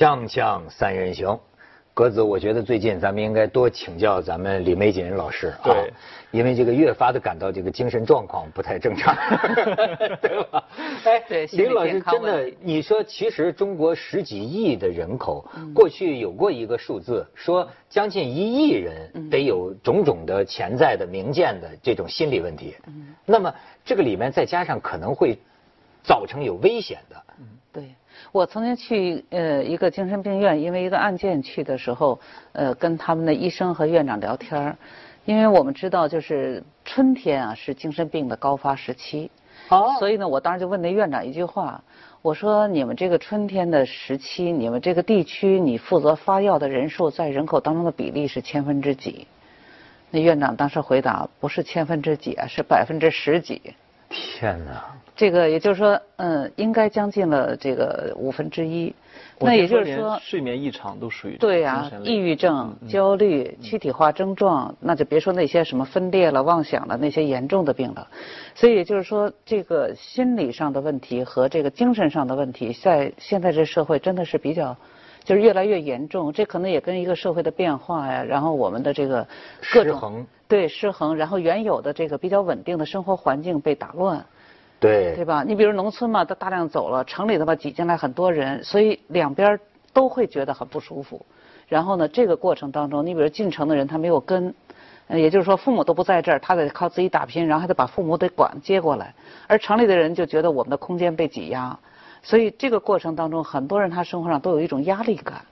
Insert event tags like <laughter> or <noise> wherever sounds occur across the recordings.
锵锵三人行，格子，我觉得最近咱们应该多请教咱们李玫瑾老师啊，对。因为这个越发的感到这个精神状况不太正常，<laughs> 对吧？哎，对李老师真的，你说其实中国十几亿的人口，嗯。过去有过一个数字，说将近一亿人嗯得有种种的潜在的明见的这种心理问题，嗯。那么这个里面再加上可能会造成有危险的。嗯对，我曾经去呃一个精神病院，因为一个案件去的时候，呃，跟他们的医生和院长聊天儿因为我们知道就是春天啊是精神病的高发时期，哦所以呢，我当时就问那院长一句话，我说你们这个春天的时期，你们这个地区你负责发药的人数在人口当中的比例是千分之几？那院长当时回答不是千分之几啊，是百分之十几。天哪！这个也就是说，嗯，应该将近了这个五分之一。那也就是说，睡眠异常都属于对呀、精神类抑郁症、焦虑、躯体化症状，那就别说那些什么分裂了、妄想了那些严重的病了。所以也就是说，这个心理上的问题和这个精神上的问题，在现在这社会真的是比较。就是越来越严重，这可能也跟一个社会的变化呀，然后我们的这个各种失衡对失衡，然后原有的这个比较稳定的生活环境被打乱，对对吧？你比如农村嘛，他大量走了，城里头吧挤进来很多人，所以两边都会觉得很不舒服。然后呢，这个过程当中，你比如进城的人他没有根，也就是说父母都不在这儿，他得靠自己打拼，然后还得把父母得管接过来。而城里的人就觉得我们的空间被挤压，所以这个过程当中，很多人他生活上都有一种压力感。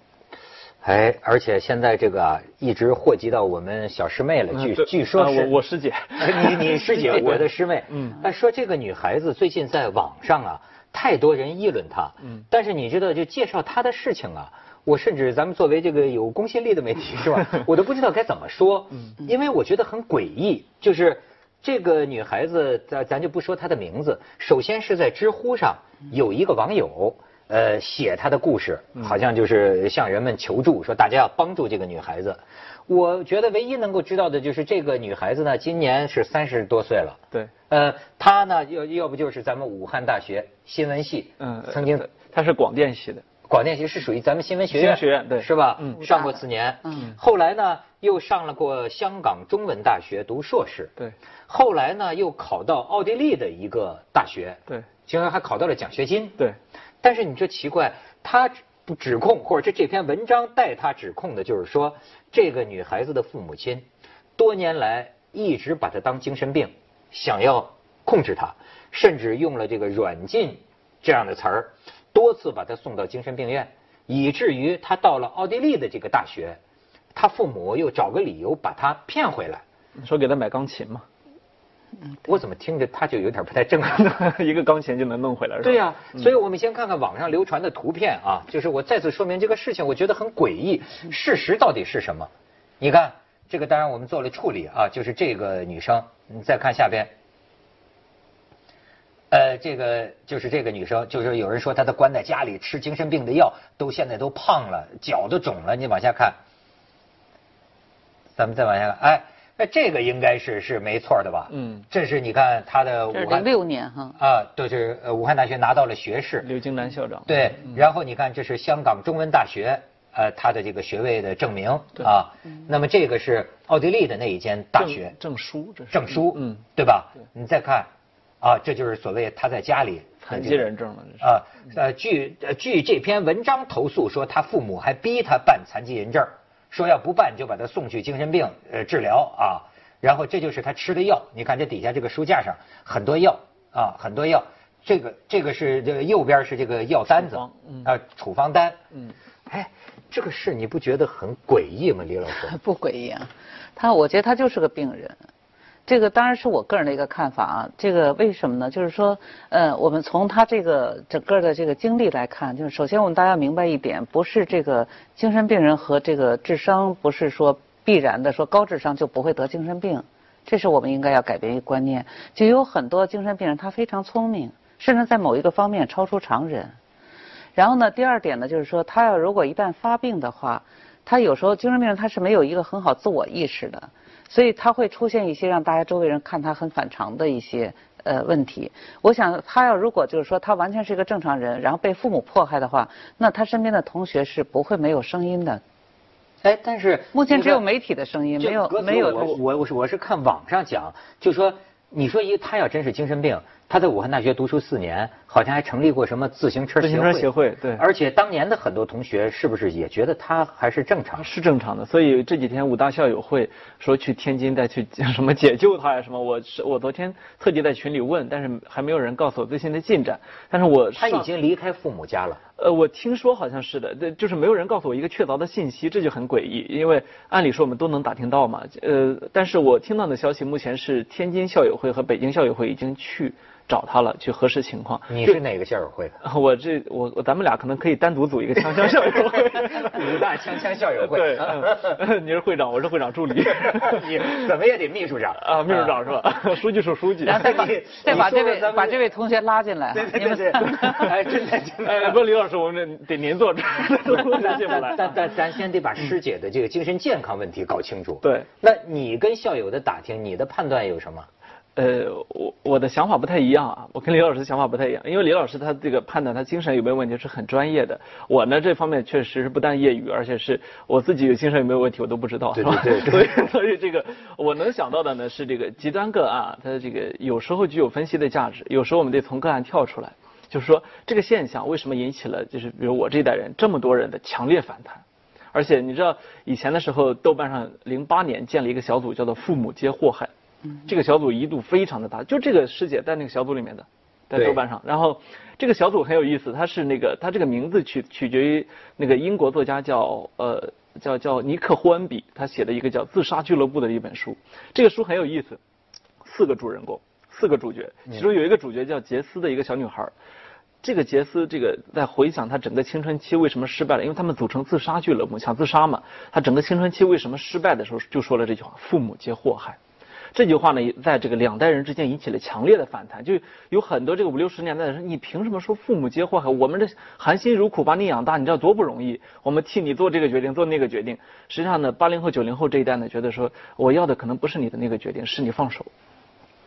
哎，而且现在这个啊，一直祸及到我们小师妹了。据据说是我我师姐 <laughs> 你你师姐，<laughs> 我的师妹。嗯哎，说这个女孩子最近在网上啊，太多人议论她。嗯但是你知道，就介绍她的事情啊，我甚至咱们作为这个有公信力的媒体是吧，<laughs> 我都不知道该怎么说。嗯因为我觉得很诡异，就是。这个女孩子，咱咱就不说她的名字。首先是在知乎上有一个网友，呃，写她的故事，好像就是向人们求助，说大家要帮助这个女孩子。我觉得唯一能够知道的就是这个女孩子呢，今年是三十多岁了。对，呃，她呢，要要不就是咱们武汉大学新闻系，嗯，曾经呃他是广电系的，广电系是属于咱们新闻学院，新闻学院对。是吧？嗯。上过四年，嗯。后来呢又上了过香港中文大学读硕士，对。后来呢又考到奥地利的一个大学，对。竟然还考到了奖学金，对，但是你这奇怪，他不指控，或者是这篇文章带他指控的，就是说这个女孩子的父母亲多年来一直把她当精神病，想要控制她，甚至用了这个软禁这样的词儿，多次把她送到精神病院，以至于她到了奥地利的这个大学，她父母又找个理由把她骗回来。说给他买钢琴嘛，我怎么听着他就有点不太正常？一个钢琴就能弄回来是吧？对呀、所以我们先看看网上流传的图片啊，就是我再次说明这个事情，我觉得很诡异。事实到底是什么？你看这个，当然我们做了处理啊，就是这个女生，你再看下边，呃，这个就是这个女生，就是有人说她的关在家里吃精神病的药，都现在都胖了，脚都肿了。你往下看，咱们再往下看，哎，那这个应该是是没错的吧？嗯。这是你看他的武汉这是零六年哈，啊，都是呃武汉大学拿到了学士，刘金兰校长，对，然后你看这是香港中文大学呃他的这个学位的证明对啊，那么这个是奥地利的那一间大学证书这是。证书，嗯，对吧？你再看啊，这就是所谓他在家里残疾人证了这是。啊，呃，据呃据这篇文章投诉说，他父母还逼他办残疾人证，说要不办就把他送去精神病呃治疗啊。然后这就是他吃的药，你看这底下这个书架上很多药啊，很多药。这个这个是这个右边是这个药单子嗯啊，处方单。嗯，哎，这个事你不觉得很诡异吗，李老师？<laughs> 不诡异啊，他我觉得他就是个病人。这个当然是我个人的一个看法啊。这个为什么呢？就是说，呃，我们从他这个整个的这个经历来看，就是首先我们大家明白一点，不是这个精神病人和这个智商不是说必然的，说高智商就不会得精神病，这是我们应该要改变一个观念。就有很多精神病人他非常聪明，甚至在某一个方面超出常人。然后呢，第二点呢，就是说他要如果一旦发病的话，他有时候精神病人他是没有一个很好自我意识的，所以他会出现一些让大家周围人看他很反常的一些呃问题。我想他要如果就是说他完全是一个正常人，然后被父母迫害的话，那他身边的同学是不会没有声音的。哎，但是目前只有媒体的声音，没有没有我我我是我是看网上讲，就说你说一个他要真是精神病，他在武汉大学读书四年，好像还成立过什么自行车自行车协会对而且当年的很多同学是不是也觉得他还是正常？是正常的，所以这几天武大校友会说去天津再去什么解救他呀什么，我是我昨天特地在群里问，但是还没有人告诉我最新的进展。但是我他已经离开父母家了。呃，我听说好像是的，对就是没有人告诉我一个确凿的信息，这就很诡异。因为按理说我们都能打听到嘛，呃，但是我听到的消息目前是天津校友会和北京校友会已经去找他了，去核实情况。你是哪个校友会的？<laughs> 我这我我咱们俩可能可以单独组一个锵锵校友会。武大锵锵校友会。对，嗯 <laughs> 你是会长，我是会长助理。<laughs> 你怎么也得秘书长啊，秘书长是吧？书记处书记。然后再把再把这位把这位同学拉进来，对对对对，哎，真的真的。哎，不，李老师，我们得您坐这儿，咱进不来。但但咱先得把师姐的这个精神健康问题搞清楚。对，那你跟校友的打听，你的判断有什么？呃，我我的想法不太一样啊，我跟李老师的想法不太一样，因为李老师他这个判断他精神有没有问题是很专业的，我呢这方面确实是不但业余，而且是我自己有精神有没有问题我都不知道，对是吧？对对所以所以这个我能想到的呢是这个极端个案啊，它这个有时候具有分析的价值，有时候我们得从个案跳出来，就是说这个现象为什么引起了就是比如我这一代人这么多人的强烈反弹。而且你知道，以前的时候，豆瓣上零八年建了一个小组，叫做“父母皆祸害”。这个小组一度非常的大，就这个师姐在那个小组里面的，在豆瓣上。然后这个小组很有意思，它是那个它这个名字取取决于那个英国作家叫呃叫叫尼克霍恩比，他写的一个叫《自杀俱乐部》的一本书。这个书很有意思，四个主人公，四个主角，其中有一个主角叫杰斯的一个小女孩儿。这个杰斯，这个在回想他整个青春期为什么失败了，因为他们组成自杀俱乐部，想自杀嘛。他整个青春期为什么失败的时候，就说了这句话：“父母皆祸害。”这句话呢，在这个两代人之间引起了强烈的反弹，就有很多这个五六十年代的人，你凭什么说父母皆祸害？我们这含辛茹苦把你养大，你知道多不容易？我们替你做这个决定，做那个决定。实际上呢，八零后、九零后这一代呢，觉得说我要的可能不是你的那个决定，是你放手。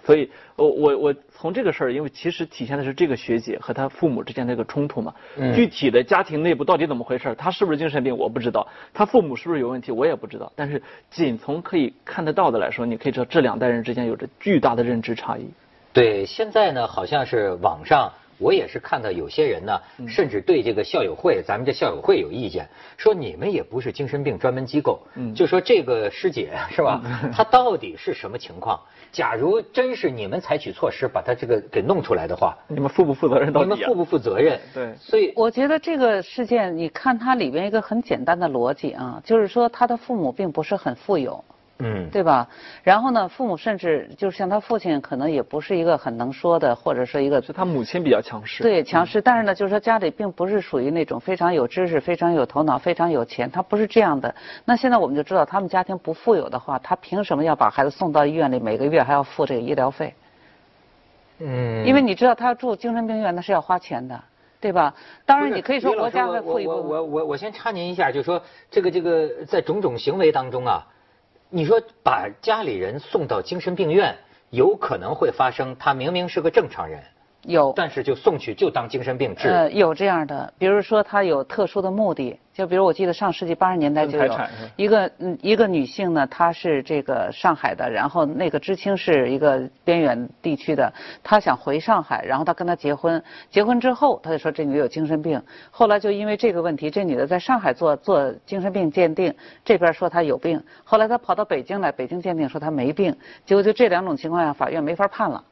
所以，我我我从这个事儿，因为其实体现的是这个学姐和她父母之间的一个冲突嘛。嗯具体的家庭内部到底怎么回事儿，她是不是精神病我不知道，她父母是不是有问题我也不知道。但是，仅从可以看得到的来说，你可以知道这两代人之间有着巨大的认知差异。对，现在呢，好像是网上，我也是看到有些人呢，嗯甚至对这个校友会，咱们这校友会有意见，说你们也不是精神病专门机构，嗯就说这个师姐是吧，她到底是什么情况？假如真是你们采取措施把她这个给弄出来的话，你们负不负责任到底、啊？你们负不负责任？对所以我觉得这个事件，你看它里边一个很简单的逻辑啊，就是说他的父母并不是很富有，嗯，对吧？然后呢，父母甚至就是像他父亲，可能也不是一个很能说的，或者说一个就他母亲比较强势。对强势。但是呢，就是说家里并不是属于那种非常有知识、非常有头脑、非常有钱，他不是这样的。那现在我们就知道，他们家庭不富有的话，他凭什么要把孩子送到医院里，每个月还要付这个医疗费？嗯，因为你知道，他要住精神病院，那是要花钱的，对吧？当然，你可以说国家会我我付一部分。我我我先插您一下，就是说这个这个在种种行为当中啊，你说把家里人送到精神病院，有可能会发生他明明是个正常人，有。但是就送去就当精神病治。呃，有这样的，比如说他有特殊的目的，就比如我记得上世纪八十年代就有一个嗯一个女性呢，她是这个上海的，然后那个知青是一个边远地区的，她想回上海，然后她跟他结婚，结婚之后她就说这女的有精神病，后来就因为这个问题，这女的在上海做做精神病鉴定，这边说她有病，后来她跑到北京来，北京鉴定说她没病，结果就这两种情况下，法院没法判了。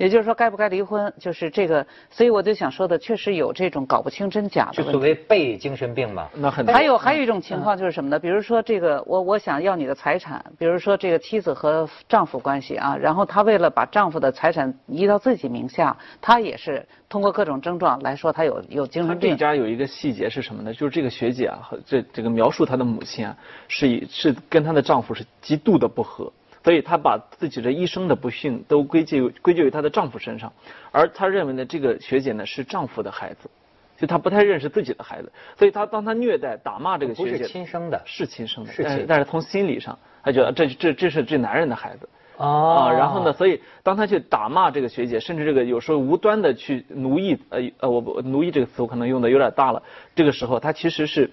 也就是说，该不该离婚，就是这个，所以我就想说的，确实有这种搞不清真假的。就所谓被精神病嘛。那很还有还有一种情况就是什么呢？比如说这个，我我想要你的财产，比如说这个妻子和丈夫关系啊，然后她为了把丈夫的财产移到自己名下，她也是通过各种症状来说她有有精神病。这家有一个细节是什么呢？就是这个学姐啊，和这这个描述她的母亲啊，是以是跟她的丈夫是极度的不和，所以她把自己的一生的不幸都归咎于归咎于她的丈夫身上，而她认为呢，这个学姐呢是丈夫的孩子，就她不太认识自己的孩子，所以她当她虐待打骂这个学姐不是亲生的是亲生的，是亲但是但是从心理上，她觉得这这这是这男人的孩子。哦啊，然后呢，？所以当他去打骂这个学姐，甚至这个有时候无端的去奴役，呃呃，我不奴役这个词我可能用的有点大了。这个时候他其实是，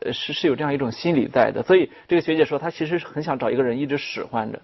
呃是是有这样一种心理在的。所以这个学姐说，她其实是很想找一个人一直使唤着。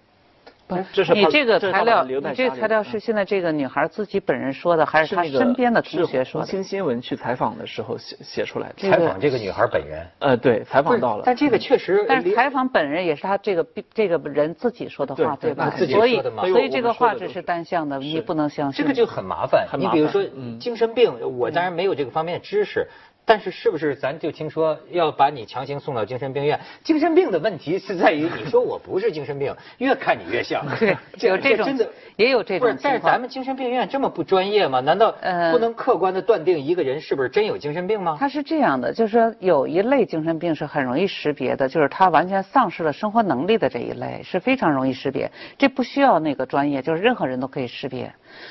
这是他你这个材料，你这个材料是现在这个女孩自己本人说的，还是她身边的同学说的？红星新闻去采访的时候写写出来的。采访这个女孩本人，呃，对，采访到了。但这个确实，但是采访本人也是她这个这个人自己说的话，对吧自己所以说的嘛所以这个话只是单向的，你不能相信。这个就很麻烦。很麻烦你比如说嗯精神病，我当然没有这个方面的知识。但是是不是咱就听说要把你强行送到精神病院？精神病的问题是在于，你说我不是精神病，越看你越像。<laughs> 对，有这种真的也有这种不是种，但是咱们精神病院这么不专业吗？难道呃不能客观的断定一个人是不是真有精神病吗？他是这样的，就是说有一类精神病是很容易识别的，就是他完全丧失了生活能力的这一类是非常容易识别，这不需要那个专业，就是任何人都可以识别。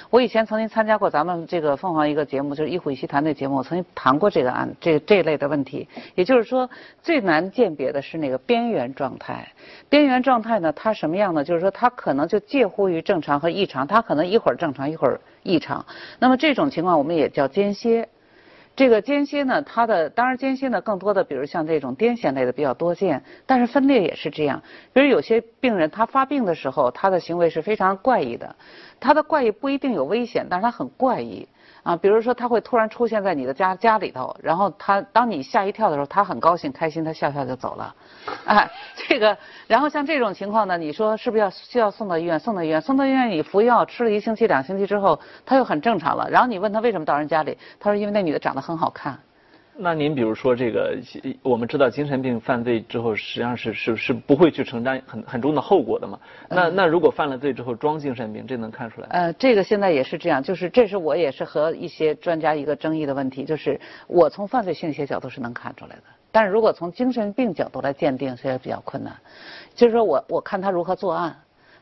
我以前曾经参加过咱们这个凤凰一个节目，就是一虎一席谈那节目，我曾经谈过这个案这这类的问题。也就是说，最难鉴别的是那个边缘状态。边缘状态呢，它什么样呢？就是说，它可能就介乎于正常和异常，它可能一会儿正常，一会儿异常。那么这种情况我们也叫间歇。这个间歇呢，它的当然间歇呢，更多的比如像这种癫痫类的比较多见，但是分裂也是这样。比如有些病人他发病的时候，他的行为是非常怪异的，他的怪异不一定有危险，但是他很怪异啊。比如说他会突然出现在你的家家里头，然后他当你吓一跳的时候，他很高兴开心，他笑笑就走了，哎，这个然后像这种情况呢，你说是不是要需要送到医院？送到医院，送到医院，你服药吃了一星期、两星期之后，他又很正常了。然后你问他为什么到人家里，他说因为那女的长得很好看。那您比如说这个，我们知道精神病犯罪之后，实际上是是是不会去承担很很重的后果的嘛？那那如果犯了罪之后装精神病，这能看出来？呃，这个现在也是这样，就是这是我也是和一些专家一个争议的问题，就是我从犯罪心理学角度是能看出来的，但是如果从精神病角度来鉴定，这也比较困难。就是说我我看他如何作案。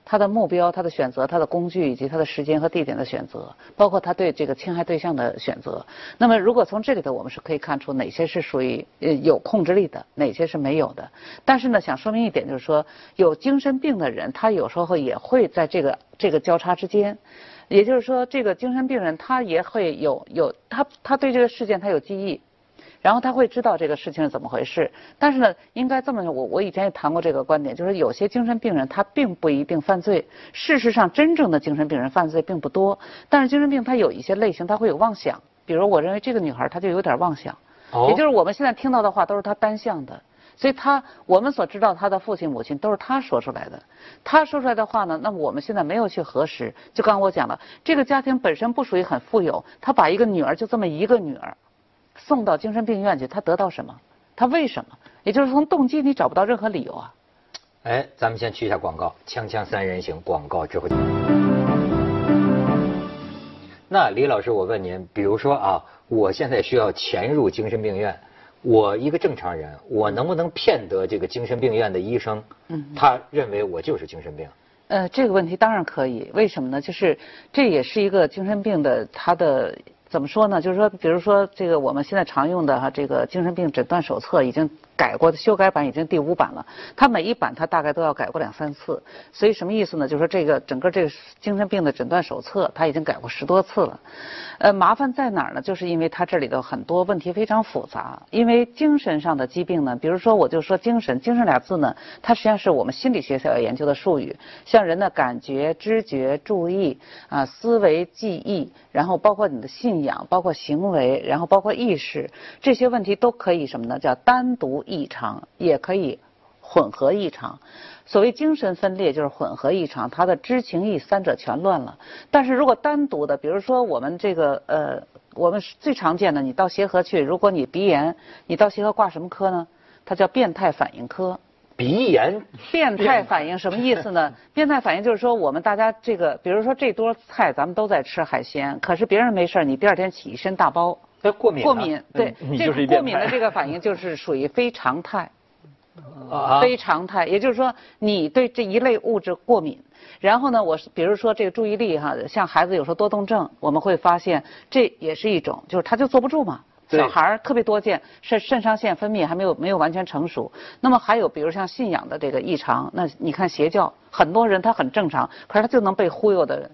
他的目标、他的选择、他的工具以及他的时间和地点的选择，包括他对这个侵害对象的选择。那么，如果从这里头，我们是可以看出哪些是属于呃有控制力的，哪些是没有的。但是呢，想说明一点，就是说有精神病的人，他有时候也会在这个这个交叉之间。也就是说，这个精神病人他也会有有他他对这个事件他有记忆。然后他会知道这个事情是怎么回事，但是呢，应该这么说，我我以前也谈过这个观点，就是有些精神病人他并不一定犯罪。事实上，真正的精神病人犯罪并不多，但是精神病他有一些类型，他会有妄想。比如，我认为这个女孩她就有点妄想，哦也就是我们现在听到的话都是她单向的，所以她我们所知道她的父亲母亲都是她说出来的。她说出来的话呢，那么我们现在没有去核实。就刚刚我讲了，这个家庭本身不属于很富有，他把一个女儿就这么一个女儿。送到精神病院去，他得到什么？他为什么？也就是从动机你找不到任何理由啊。哎，咱们先去一下广告，锵锵三人行广告之后。那李老师，我问您，比如说啊，我现在需要潜入精神病院，我一个正常人，我能不能骗得这个精神病院的医生？嗯，他认为我就是精神病。呃，这个问题当然可以，为什么呢？就是这也是一个精神病的他的。怎么说呢？就是说，比如说这个我们现在常用的哈，这个精神病诊断手册已经改过的修改版已经第五版了。它每一版它大概都要改过两三次，所以什么意思呢？就是说这个整个这个精神病的诊断手册它已经改过十多次了。呃，麻烦在哪儿呢？就是因为它这里头很多问题非常复杂。因为精神上的疾病呢，比如说我就说精神，精神俩字呢，它实际上是我们心理学所要研究的术语，像人的感觉、知觉、注意啊、思维、记忆，然后包括你的信仰，包括行为，然后包括意识，这些问题都可以什么呢？叫单独异常，也可以混合异常。所谓精神分裂就是混合异常，他的知情意三者全乱了。但是如果单独的，比如说我们这个呃，我们最常见的，你到协和去，如果你鼻炎，你到协和挂什么科呢？它叫变态反应科。鼻炎，变态反应什么意思呢？<laughs> 变态反应就是说，我们大家这个，比如说这桌菜咱们都在吃海鲜，可是别人没事你第二天起一身大包，那过敏。过敏，对，你这过敏的这个反应就是属于非常态。<laughs> 啊，非常态，也就是说你对这一类物质过敏。然后呢，我比如说这个注意力哈，像孩子有时候多动症，我们会发现这也是一种，就是他就坐不住嘛，小孩儿特别多见，肾肾上腺分泌还没有没有完全成熟。那么还有比如像信仰的这个异常，那你看邪教，很多人他很正常，可是他就能被忽悠的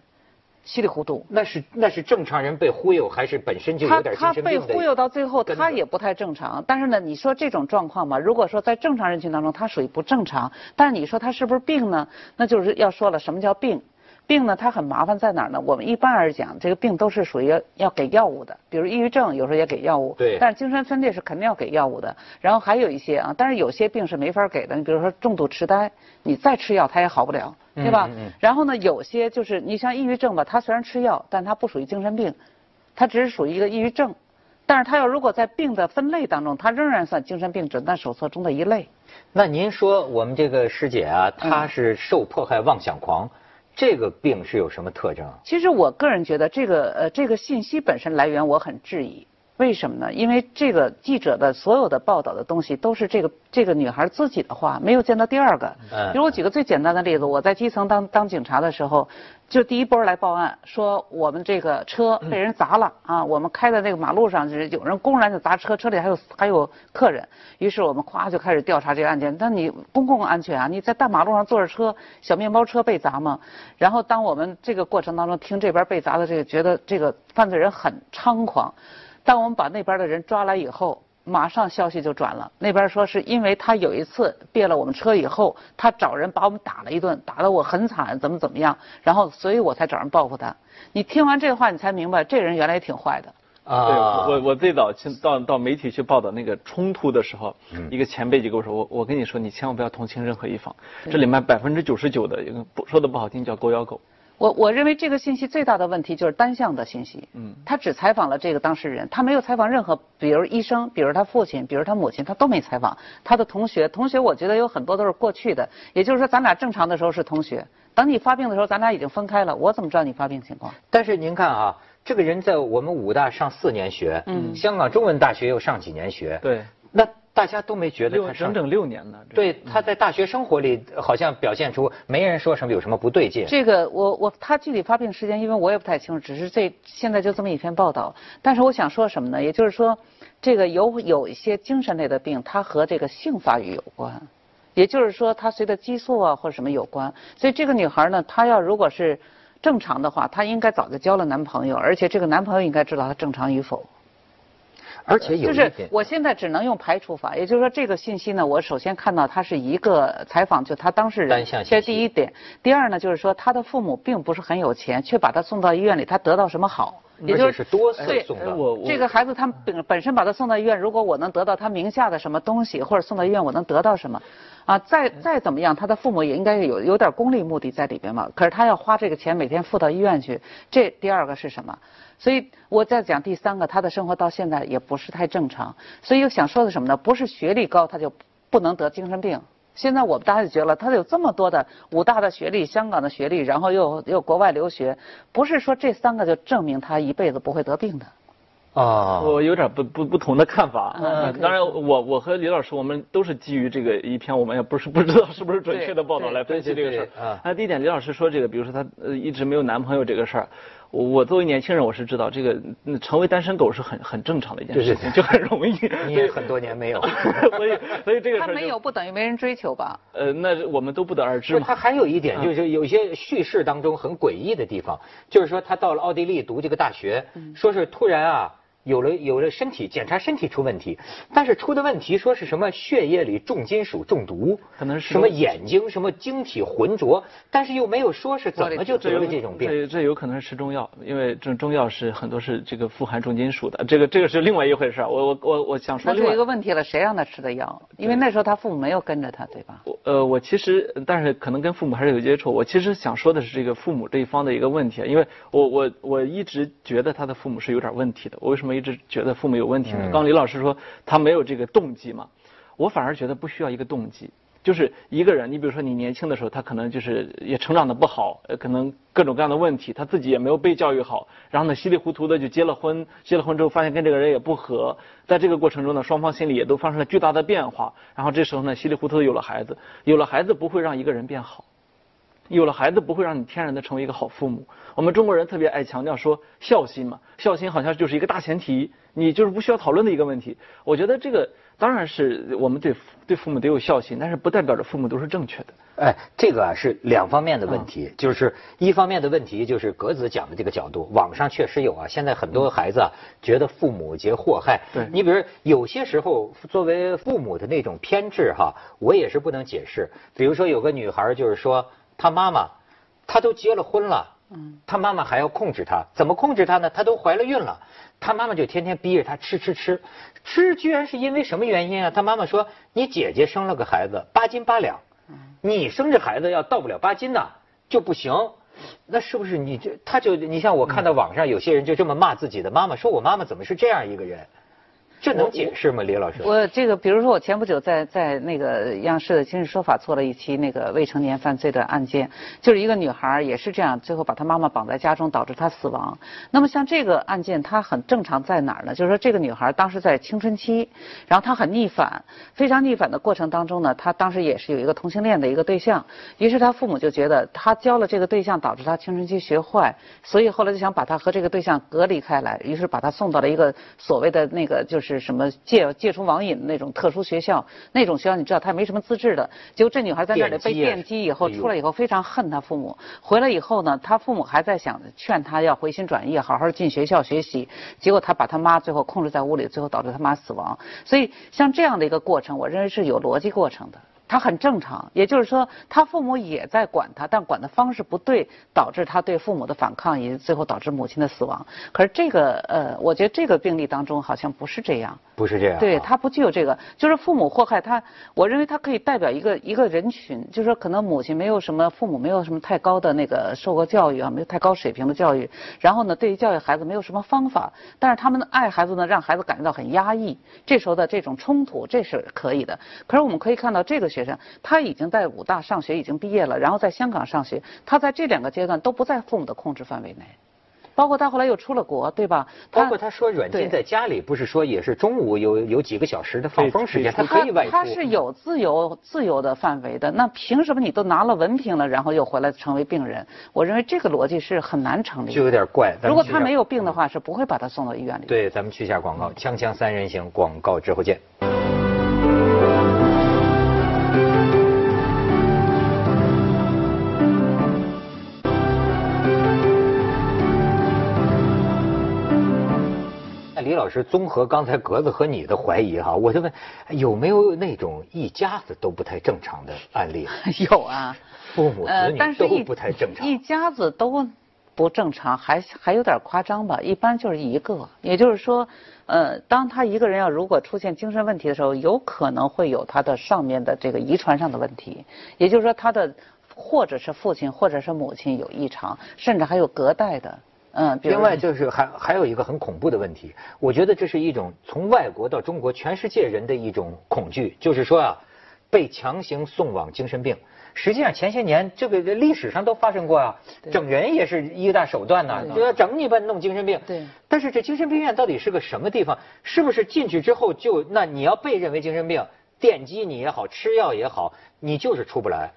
稀里糊涂。那是那是正常人被忽悠，还是本身就他有点精他被神病的？忽悠到最后，他也不太正常。但是呢，你说这种状况嘛，如果说在正常人群当中，他属于不正常，但是你说他是不是病呢？那就是要说了，什么叫病？病呢，它很麻烦在哪儿呢？我们一般而讲，这个病都是属于要要给药物的，比如抑郁症有时候也给药物，对但是精神分裂是肯定要给药物的。然后还有一些啊，但是有些病是没法给的，你比如说重度痴呆，你再吃药它也好不了，对吧？嗯嗯嗯然后呢，有些就是你像抑郁症吧，它虽然吃药，但它不属于精神病，它只是属于一个抑郁症。但是他要如果在病的分类当中，他仍然算精神病诊断手册中的一类。那您说我们这个师姐啊，她是受迫害妄想狂，这个病是有什么特征啊？其实我个人觉得这个呃这个信息本身来源我很质疑，为什么呢？因为这个记者的所有的报道的东西都是这个这个女孩自己的话，没有见到第二个。嗯比如我举个最简单的例子，我在基层当当警察的时候，就第一波来报案说我们这个车被人砸了啊，我们开在那个马路上，就是有人公然就砸车，车里还有还有客人，于是我们咵就开始调查这个案件。但你公共安全啊，你在大马路上坐着车，小面包车被砸吗，然后当我们这个过程当中听这边被砸的这个，觉得这个犯罪人很猖狂，当我们把那边的人抓来以后。马上消息就转了，那边说是因为他有一次别了我们车以后，他找人把我们打了一顿，打得我很惨，怎么怎么样，然后所以我才找人报复他。你听完这话，你才明白这人原来也挺坏的。对，啊，我我最早去到到媒体去报道那个冲突的时候，嗯一个前辈就跟我说，我我跟你说，你千万不要同情任何一方，这里面百分之九十九的，不说的不好听叫狗咬狗。我我认为这个信息最大的问题就是单向的信息。嗯他只采访了这个当事人，他没有采访任何，比如医生，比如他父亲，比如他母亲，他都没采访。他的同学，同学我觉得有很多都是过去的，也就是说咱俩正常的时候是同学，等你发病的时候，咱俩已经分开了，我怎么知道你发病情况？但是您看啊，这个人在我们武大上四年学，嗯香港中文大学又上几年学，对，那大家都没觉得六他整整六年呢。对，他在大学生活里好像表现出没人说什么有什么不对劲。这个我我他具体发病时间，因为我也不太清楚，只是这现在就这么一篇报道。但是我想说什么呢？也就是说，这个有有一些精神类的病，它和这个性发育有关，也就是说，它随着激素啊或者什么有关。所以这个女孩呢，她要如果是正常的话，她应该早就交了男朋友，而且这个男朋友应该知道她正常与否。而且有就是，我现在只能用排除法，也就是说这个信息呢，我首先看到他是一个采访，就他当事人，这是第一点。第二呢，就是说他的父母并不是很有钱，却把他送到医院里，他得到什么好？也而且就是是多次送到。哎我我这个孩子他本本身把他送到医院，如果我能得到他名下的什么东西，或者送到医院我能得到什么，啊，再再怎么样，他的父母也应该有有点功利目的在里边嘛。可是他要花这个钱每天付到医院去，这第二个是什么？所以我再讲第三个，他的生活到现在也不是太正常。所以我想说的什么呢？不是学历高他就不能得精神病。现在我们大家就觉得他有这么多的武大的学历、香港的学历，然后又又国外留学，不是说这三个就证明他一辈子不会得病的。啊，我有点不不不同的看法。嗯 <laughs> 当然我我和李老师我们都是基于这个一篇我们也不是不知道是不是准确的报道来分析这个事儿。那第一点，李老师说这个，比如说他呃一直没有男朋友这个事儿，我我作为年轻人我是知道这个嗯成为单身狗是很很正常的一件事情，就很容易。<laughs> 你也很多年没有。所以所以这个他事儿没有不等于没人追求吧？呃那我们都不得而知嘛。他还有一点，嗯就是有些叙事当中很诡异的地方，就是说他到了奥地利读这个大学，说是突然啊。有了有了身体检查身体出问题，但是出的问题说是什么血液里重金属中毒，可能是什么眼睛什么晶体浑浊，但是又没有说是怎么就得了这种病。这这有可能是吃中药，因为这中药是很多是这个富含重金属的，这个这个是另外一回事儿。我我我我想说另外那是一个问题了，谁让他吃的药？因为那时候他父母没有跟着他，对吧？我呃，我其实，但是可能跟父母还是有接触。我其实想说的是这个父母这一方的一个问题，啊因为我我我一直觉得他的父母是有点问题的。我为什么一直觉得父母有问题呢？嗯刚李老师说他没有这个动机嘛，我反而觉得不需要一个动机。就是一个人，你比如说你年轻的时候，他可能就是也成长的不好，呃，可能各种各样的问题，他自己也没有被教育好，然后呢稀里糊涂的就结了婚，结了婚之后发现跟这个人也不合，在这个过程中呢，双方心里也都发生了巨大的变化，然后这时候呢稀里糊涂的有了孩子，有了孩子不会让一个人变好。有了孩子不会让你天然的成为一个好父母。我们中国人特别爱强调说孝心嘛，孝心好像就是一个大前提，你就是不需要讨论的一个问题。我觉得这个当然是我们对对父母得有孝心，但是不代表着父母都是正确的。哎，这个啊是两方面的问题，就是一方面的问题就是格子讲的这个角度，网上确实有啊，现在很多孩子啊觉得父母皆祸害。对你比如有些时候作为父母的那种偏执哈，我也是不能解释。比如说有个女孩就是说她妈妈，他都结了婚了。嗯，他妈妈还要控制他，怎么控制他呢？他都怀了孕了，他妈妈就天天逼着他吃吃吃，吃居然是因为什么原因啊？他妈妈说：“你姐姐生了个孩子，八斤八两，你生这孩子要到不了八斤呐，就不行。”那是不是你这？他就你像我看到网上有些人就这么骂自己的妈妈，说我妈妈怎么是这样一个人？这能解释吗，李老师？我这个，比如说我前不久在在那个央视的《今日说法》做了一期那个未成年犯罪的案件，就是一个女孩也是这样，最后把她妈妈绑在家中，导致她死亡。那么像这个案件，它很正常在哪儿呢？就是说这个女孩当时在青春期，然后她很逆反，非常逆反的过程当中呢，她当时也是有一个同性恋的一个对象，于是她父母就觉得她交了这个对象，导致她青春期学坏，所以后来就想把她和这个对象隔离开来，于是把她送到了一个所谓的那个就是什么戒戒除网瘾的那种特殊学校，那种学校你知道他没什么资质的，结果这女孩在那里被电击以后出来以后非常恨她父母，回来以后呢，她父母还在想劝她要回心转意，好好进学校学习，结果她把她妈最后控制在屋里，最后导致她妈死亡。所以像这样的一个过程，我认为是有逻辑过程的。他很正常，也就是说，他父母也在管他，但管的方式不对，导致他对父母的反抗，以及最后导致母亲的死亡。可是这个，呃，我觉得这个病例当中好像不是这样。不是这样。对他不具有这个，就是父母祸害他。我认为他可以代表一个一个人群，就是说可能母亲没有什么，父母没有什么太高的那个受过教育啊，没有太高水平的教育。然后呢，对于教育孩子没有什么方法，但是他们爱孩子呢，让孩子感觉到很压抑。这时候的这种冲突，这是可以的。可是我们可以看到，这个学生他已经在武大上学，已经毕业了，然后在香港上学，他在这两个阶段都不在父母的控制范围内。包括他后来又出了国，对吧？包括他说软禁在家里，不是说也是中午有有几个小时的放风时间，他可可以外出。他是有自由自由的范围的。那凭什么你都拿了文凭了，然后又回来成为病人？我认为这个逻辑是很难成立就有。点怪。如果他没有病的话，是不会把他送到医院里。对，咱们去一下广告，锵锵三人行，广告之后见。老师，综合刚才格子和你的怀疑哈，我就问，有没有那种一家子都不太正常的案例？<laughs> 有啊，父母子女都不太正常。一家子都不正常，还还有点夸张吧？一般就是一个，也就是说，呃，当他一个人要如果出现精神问题的时候，有可能会有他的上面的这个遗传上的问题，也就是说他的或者是父亲或者是母亲有异常，甚至还有隔代的。嗯，另外就是还还有一个很恐怖的问题，我觉得这是一种从外国到中国全世界人的一种恐惧，就是说啊，被强行送往精神病。实际上前些年这个历史上都发生过啊，对整人也是一个大手段呐、对就要整你吧，弄精神病。对但是这精神病院到底是个什么地方？是不是进去之后就那你要被认为精神病，电击你也好，吃药也好，你就是出不来。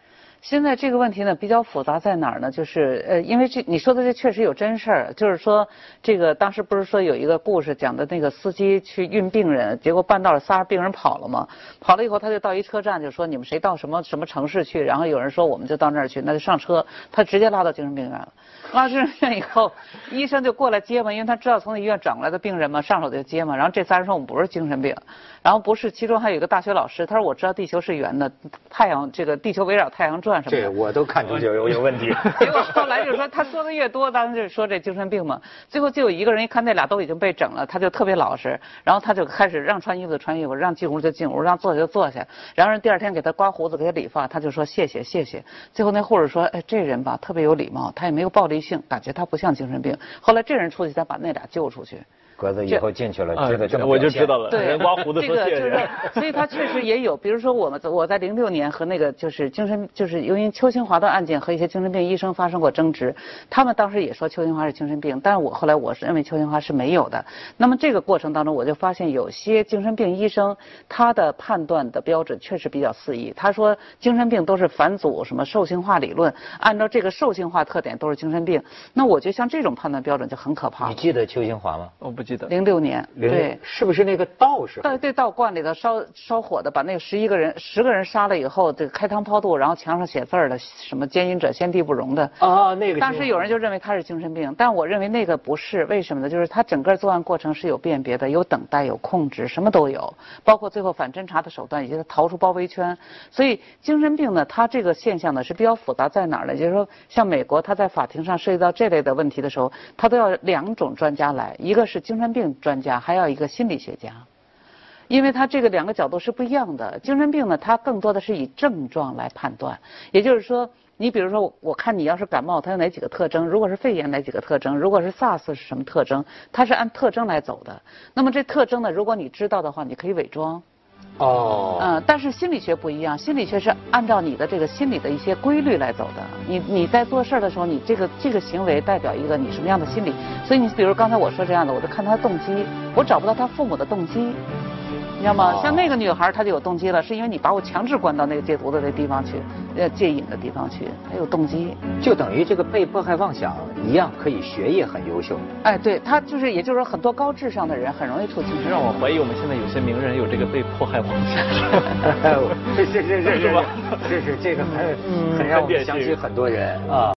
现在这个问题呢比较复杂在哪儿呢？就是呃，因为这你说的这确实有真事儿，就是说这个当时不是说有一个故事讲的那个司机去运病人，结果半道儿仨病人跑了嘛，跑了以后他就到一车站就说你们谁到什么什么城市去，然后有人说我们就到那儿去，那就上车，他直接拉到精神病院了。拉精神病院以后，医生就过来接嘛，因为他知道从那医院转过来的病人嘛，上手就接嘛。然后这仨人说我们不是精神病，然后不是，其中还有一个大学老师，他说我知道地球是圆的，太阳这个地球围绕太阳转什么的。这我都看出就有有问题。<laughs> 结果后来就说他说的越多，当然就是说这精神病嘛。最后就有一个人一看那俩都已经被整了，他就特别老实，然后他就开始让穿衣服就穿衣服，让进屋就进屋，让坐下就坐下。然后人第二天给他刮胡子给他理发，他就说谢谢谢谢。最后那护士说，哎这人吧特别有礼貌，他也没有暴力性，感觉他不像精神病。后来这人出去才把那俩救出去。格子以后进去了，啊知道这么我就知道了。对，人刮胡子这个就是说谢谢。，所以他确实也有，比如说我们我在零六年和那个就是精神就是由于邱清华的案件和一些精神病医生发生过争执，他们当时也说邱清华是精神病，但是我后来我是认为邱清华是没有的。那么这个过程当中，我就发现有些精神病医生他的判断的标准确实比较肆意。他说精神病都是反祖什么兽性化理论，按照这个兽性化特点都是精神病。那我觉得像这种判断标准就很可怕。你记得邱清华吗？我不记得。零六年，对。是不是那个道士？在对道观里头烧烧火的，把那十一个人十个人杀了以后，这个开膛破肚，然后墙上写字儿的，什么奸淫者先地不容的。啊，那个。当时有人就认为他是精神病，但我认为那个不是，为什么呢？就是他整个作案过程是有辨别的，有等待，有控制，什么都有，包括最后反侦查的手段，以及他逃出包围圈。所以精神病呢，他这个现象呢是比较复杂，在哪儿呢？就是说，像美国，他在法庭上涉及到这类的问题的时候，他都要两种专家来，一个是精精神病专家，还要一个心理学家。因为他这个两个角度是不一样的。精神病呢，它更多的是以症状来判断，也就是说，你比如说，我看你要是感冒，它有哪几个特征？如果是肺炎，哪几个特征？如果是 SARS 是什么特征？它是按特征来走的。那么这特征呢，如果你知道的话，你可以伪装。哦。嗯，但是心理学不一样，心理学是按照你的这个心理的一些规律来走的。你你在做事的时候，你这个这个行为代表一个你什么样的心理？所以你比如刚才我说这样的，我就看他的动机，我找不到他父母的动机。你知道吗？哦像那个女孩，她就有动机了，是因为你把我强制关到那个戒毒的那地方去，呃，戒瘾的地方去，她有动机。就等于这个被迫害妄想一样，可以学业很优秀。哎，对，她就是，也就是说，很多高智商的人很容易出精神病。让我怀疑我们现在有些名人有这个被迫害妄想。<laughs> 是是是是是 <laughs> 是吧是是这个很嗯很让我们想起很多人啊。